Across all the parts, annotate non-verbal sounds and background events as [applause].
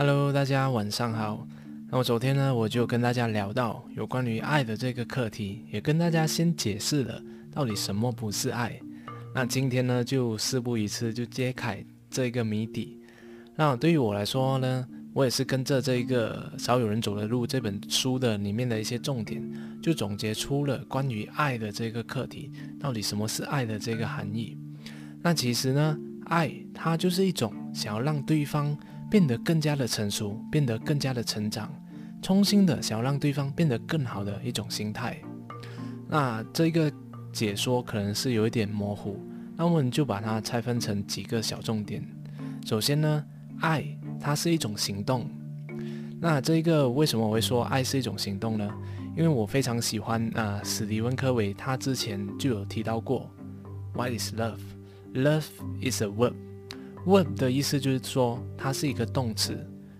Hello，大家晚上好。那我昨天呢，我就跟大家聊到有关于爱的这个课题，也跟大家先解释了到底什么不是爱。那今天呢，就事不宜迟，就揭开这个谜底。那对于我来说呢，我也是跟着这一个少有人走的路这本书的里面的一些重点，就总结出了关于爱的这个课题，到底什么是爱的这个含义。那其实呢，爱它就是一种想要让对方。变得更加的成熟，变得更加的成长，衷心的想要让对方变得更好的一种心态。那这个解说可能是有一点模糊，那我们就把它拆分成几个小重点。首先呢，爱它是一种行动。那这个为什么我会说爱是一种行动呢？因为我非常喜欢啊，史蒂文科维他之前就有提到过，What is love? Love is a verb. Verb 的意思就是说，它是一个动词，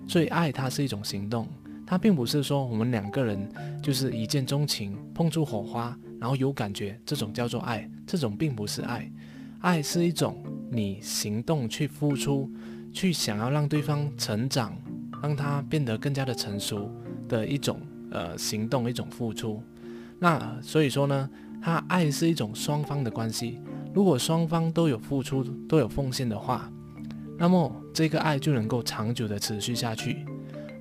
所以爱它是一种行动，它并不是说我们两个人就是一见钟情，碰出火花，然后有感觉，这种叫做爱，这种并不是爱，爱是一种你行动去付出，去想要让对方成长，让他变得更加的成熟的一种呃行动，一种付出。那所以说呢，它爱是一种双方的关系，如果双方都有付出，都有奉献的话。那么这个爱就能够长久的持续下去。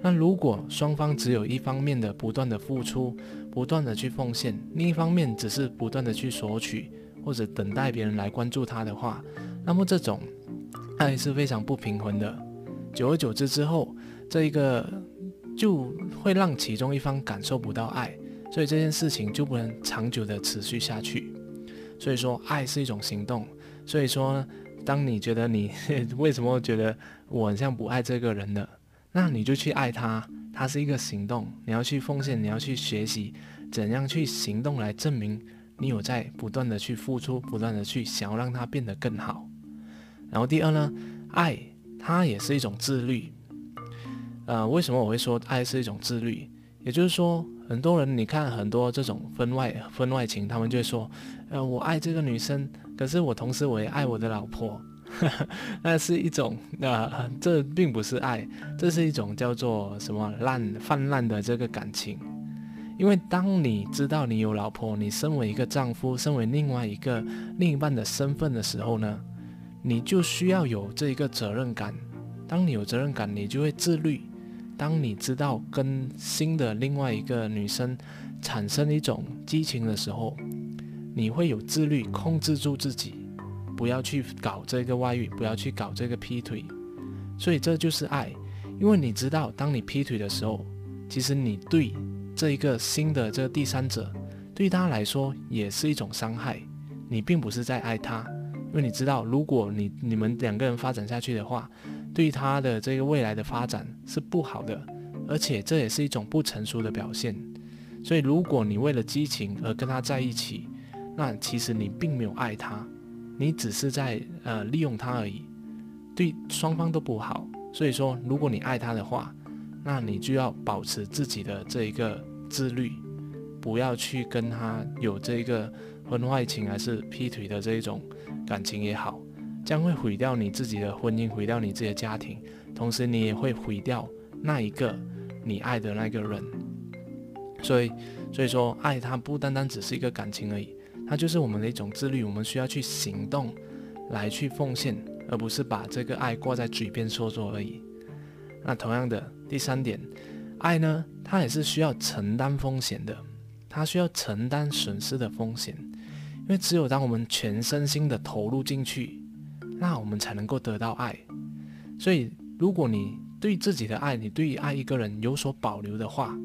那如果双方只有一方面的不断的付出，不断的去奉献，另一方面只是不断的去索取或者等待别人来关注他的话，那么这种爱是非常不平衡的。久而久之之后，这一个就会让其中一方感受不到爱，所以这件事情就不能长久的持续下去。所以说，爱是一种行动。所以说。当你觉得你 [laughs] 为什么觉得我很像不爱这个人的，那你就去爱他，他是一个行动，你要去奉献，你要去学习怎样去行动来证明你有在不断的去付出，不断的去想要让他变得更好。然后第二呢，爱它也是一种自律。呃，为什么我会说爱是一种自律？也就是说，很多人你看很多这种婚外婚外情，他们就会说，呃，我爱这个女生。可是我同时我也爱我的老婆，[laughs] 那是一种啊，这并不是爱，这是一种叫做什么烂泛滥的这个感情。因为当你知道你有老婆，你身为一个丈夫，身为另外一个另一半的身份的时候呢，你就需要有这一个责任感。当你有责任感，你就会自律。当你知道跟新的另外一个女生产生一种激情的时候。你会有自律，控制住自己，不要去搞这个外遇，不要去搞这个劈腿，所以这就是爱，因为你知道，当你劈腿的时候，其实你对这一个新的这个第三者，对他来说也是一种伤害。你并不是在爱他，因为你知道，如果你你们两个人发展下去的话，对他的这个未来的发展是不好的，而且这也是一种不成熟的表现。所以，如果你为了激情而跟他在一起，那其实你并没有爱他，你只是在呃利用他而已，对双方都不好。所以说，如果你爱他的话，那你就要保持自己的这一个自律，不要去跟他有这个婚外情还是劈腿的这一种感情也好，将会毁掉你自己的婚姻，毁掉你自己的家庭，同时你也会毁掉那一个你爱的那个人。所以，所以说，爱它不单单只是一个感情而已。它就是我们的一种自律，我们需要去行动，来去奉献，而不是把这个爱挂在嘴边说说而已。那同样的，第三点，爱呢，它也是需要承担风险的，它需要承担损失的风险，因为只有当我们全身心的投入进去，那我们才能够得到爱。所以，如果你对自己的爱，你对于爱一个人有所保留的话，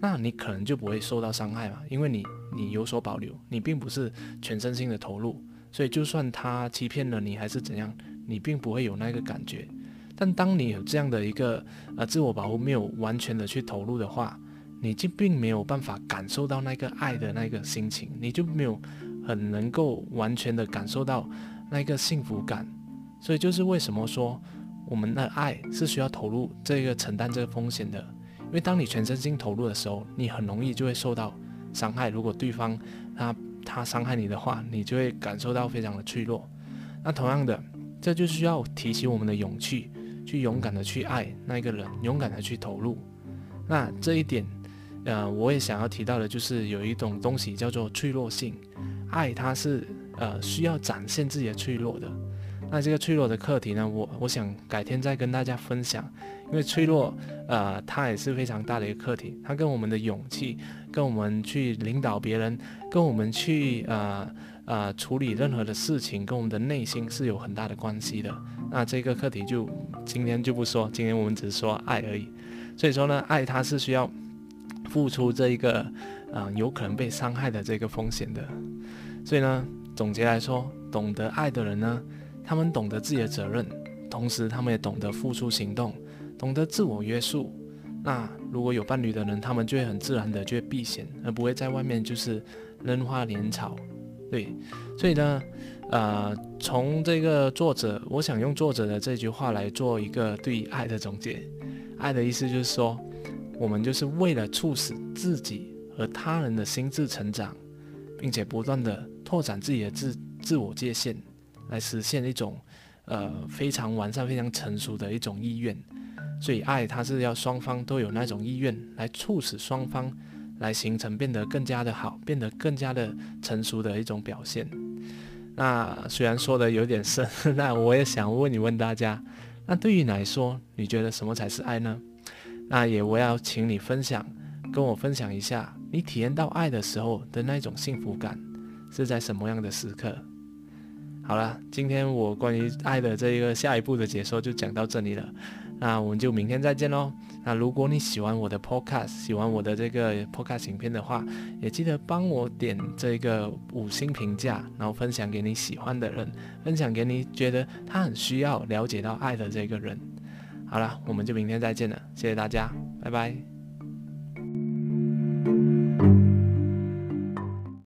那你可能就不会受到伤害嘛，因为你你有所保留，你并不是全身心的投入，所以就算他欺骗了你还是怎样，你并不会有那个感觉。但当你有这样的一个呃自我保护，没有完全的去投入的话，你就并没有办法感受到那个爱的那个心情，你就没有很能够完全的感受到那个幸福感。所以就是为什么说我们的爱是需要投入这个承担这个风险的。因为当你全身心投入的时候，你很容易就会受到伤害。如果对方他他伤害你的话，你就会感受到非常的脆弱。那同样的，这就需要提起我们的勇气，去勇敢的去爱那个人，勇敢的去投入。那这一点，呃，我也想要提到的，就是有一种东西叫做脆弱性。爱它是呃需要展现自己的脆弱的。那这个脆弱的课题呢，我我想改天再跟大家分享。因为脆弱，呃，它也是非常大的一个课题。它跟我们的勇气，跟我们去领导别人，跟我们去呃呃处理任何的事情，跟我们的内心是有很大的关系的。那这个课题就今天就不说，今天我们只是说爱而已。所以说呢，爱它是需要付出这一个，呃，有可能被伤害的这个风险的。所以呢，总结来说，懂得爱的人呢，他们懂得自己的责任，同时他们也懂得付出行动，懂得自我约束。那如果有伴侣的人，他们就会很自然的就会避嫌，而不会在外面就是扔花连草。对，所以呢，呃，从这个作者，我想用作者的这句话来做一个对爱的总结。爱的意思就是说，我们就是为了促使自己和他人的心智成长，并且不断的拓展自己的自自我界限，来实现一种呃非常完善、非常成熟的一种意愿。所以，爱它是要双方都有那种意愿，来促使双方来形成变得更加的好、变得更加的成熟的一种表现。那虽然说的有点深，[laughs] 那我也想问你问大家。那对于你来说，你觉得什么才是爱呢？那也我要请你分享，跟我分享一下你体验到爱的时候的那种幸福感是在什么样的时刻。好了，今天我关于爱的这一个下一步的解说就讲到这里了。那我们就明天再见喽。那如果你喜欢我的 podcast，喜欢我的这个 podcast 影片的话，也记得帮我点这个五星评价，然后分享给你喜欢的人，分享给你觉得他很需要了解到爱的这个人。好了，我们就明天再见了，谢谢大家，拜拜。